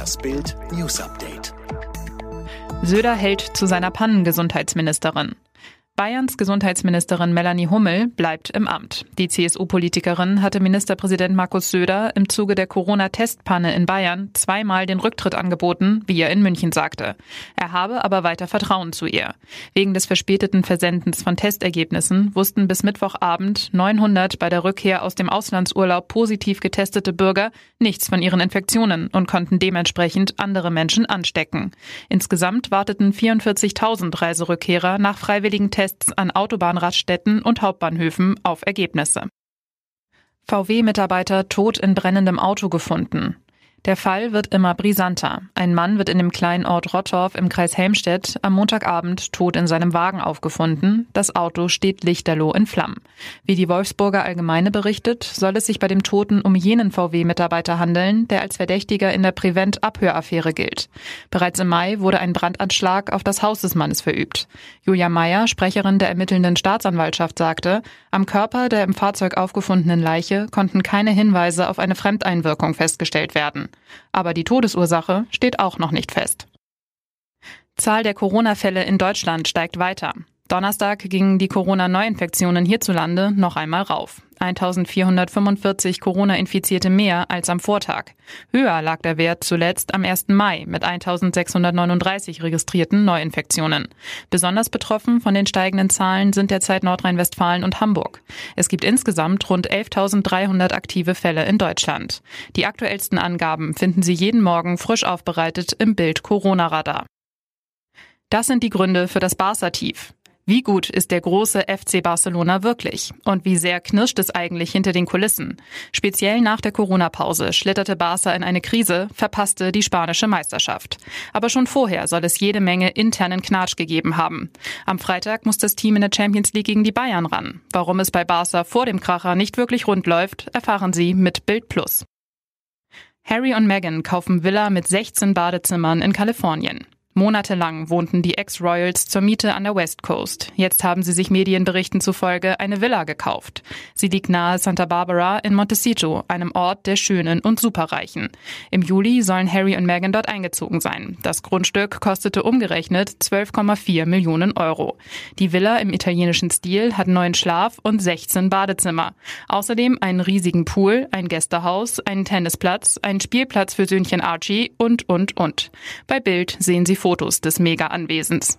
Das Bild News Update. Söder hält zu seiner Pannengesundheitsministerin. Bayerns Gesundheitsministerin Melanie Hummel bleibt im Amt. Die CSU-Politikerin hatte Ministerpräsident Markus Söder im Zuge der Corona-Testpanne in Bayern zweimal den Rücktritt angeboten, wie er in München sagte. Er habe aber weiter Vertrauen zu ihr. Wegen des verspäteten Versendens von Testergebnissen wussten bis Mittwochabend 900 bei der Rückkehr aus dem Auslandsurlaub positiv getestete Bürger nichts von ihren Infektionen und konnten dementsprechend andere Menschen anstecken. Insgesamt warteten 44.000 Reiserückkehrer nach freiwilligen Tests Tests an Autobahnraststätten und Hauptbahnhöfen auf Ergebnisse. VW-Mitarbeiter tot in brennendem Auto gefunden. Der Fall wird immer brisanter. Ein Mann wird in dem kleinen Ort Rottorf im Kreis Helmstedt am Montagabend tot in seinem Wagen aufgefunden. Das Auto steht lichterloh in Flammen. Wie die Wolfsburger Allgemeine berichtet, soll es sich bei dem Toten um jenen VW-Mitarbeiter handeln, der als Verdächtiger in der Prevent-Abhöraffäre gilt. Bereits im Mai wurde ein Brandanschlag auf das Haus des Mannes verübt. Julia Meyer, Sprecherin der ermittelnden Staatsanwaltschaft, sagte, am Körper der im Fahrzeug aufgefundenen Leiche konnten keine Hinweise auf eine Fremdeinwirkung festgestellt werden. Aber die Todesursache steht auch noch nicht fest. Zahl der Corona-Fälle in Deutschland steigt weiter. Donnerstag gingen die Corona-Neuinfektionen hierzulande noch einmal rauf. 1445 Corona-Infizierte mehr als am Vortag. Höher lag der Wert zuletzt am 1. Mai mit 1639 registrierten Neuinfektionen. Besonders betroffen von den steigenden Zahlen sind derzeit Nordrhein-Westfalen und Hamburg. Es gibt insgesamt rund 11.300 aktive Fälle in Deutschland. Die aktuellsten Angaben finden Sie jeden Morgen frisch aufbereitet im Bild Corona-Radar. Das sind die Gründe für das Barca-Tief. Wie gut ist der große FC Barcelona wirklich? Und wie sehr knirscht es eigentlich hinter den Kulissen? Speziell nach der Corona-Pause schlitterte Barca in eine Krise, verpasste die spanische Meisterschaft. Aber schon vorher soll es jede Menge internen Knatsch gegeben haben. Am Freitag muss das Team in der Champions League gegen die Bayern ran. Warum es bei Barca vor dem Kracher nicht wirklich rund läuft, erfahren Sie mit Bild Plus. Harry und Meghan kaufen Villa mit 16 Badezimmern in Kalifornien. Monatelang wohnten die Ex-Royals zur Miete an der West Coast. Jetzt haben sie sich Medienberichten zufolge eine Villa gekauft. Sie liegt nahe Santa Barbara in Montecito, einem Ort der Schönen und Superreichen. Im Juli sollen Harry und Meghan dort eingezogen sein. Das Grundstück kostete umgerechnet 12,4 Millionen Euro. Die Villa im italienischen Stil hat neun Schlaf- und 16 Badezimmer. Außerdem einen riesigen Pool, ein Gästehaus, einen Tennisplatz, einen Spielplatz für Söhnchen Archie und, und, und. Bei Bild sehen Sie Fotos des Mega-Anwesens.